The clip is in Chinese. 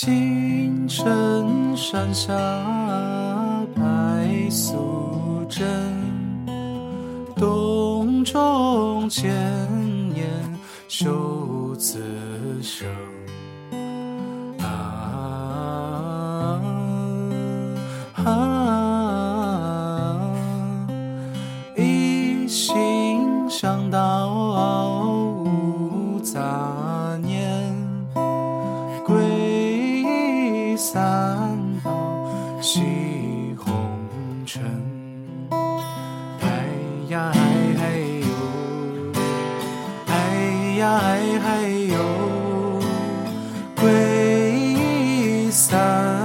青城山下白素贞，洞中千年修此生。啊啊！一心向道三宝戏红尘，哎呀哎嗨呦，哎呀哎嗨呦，皈依三。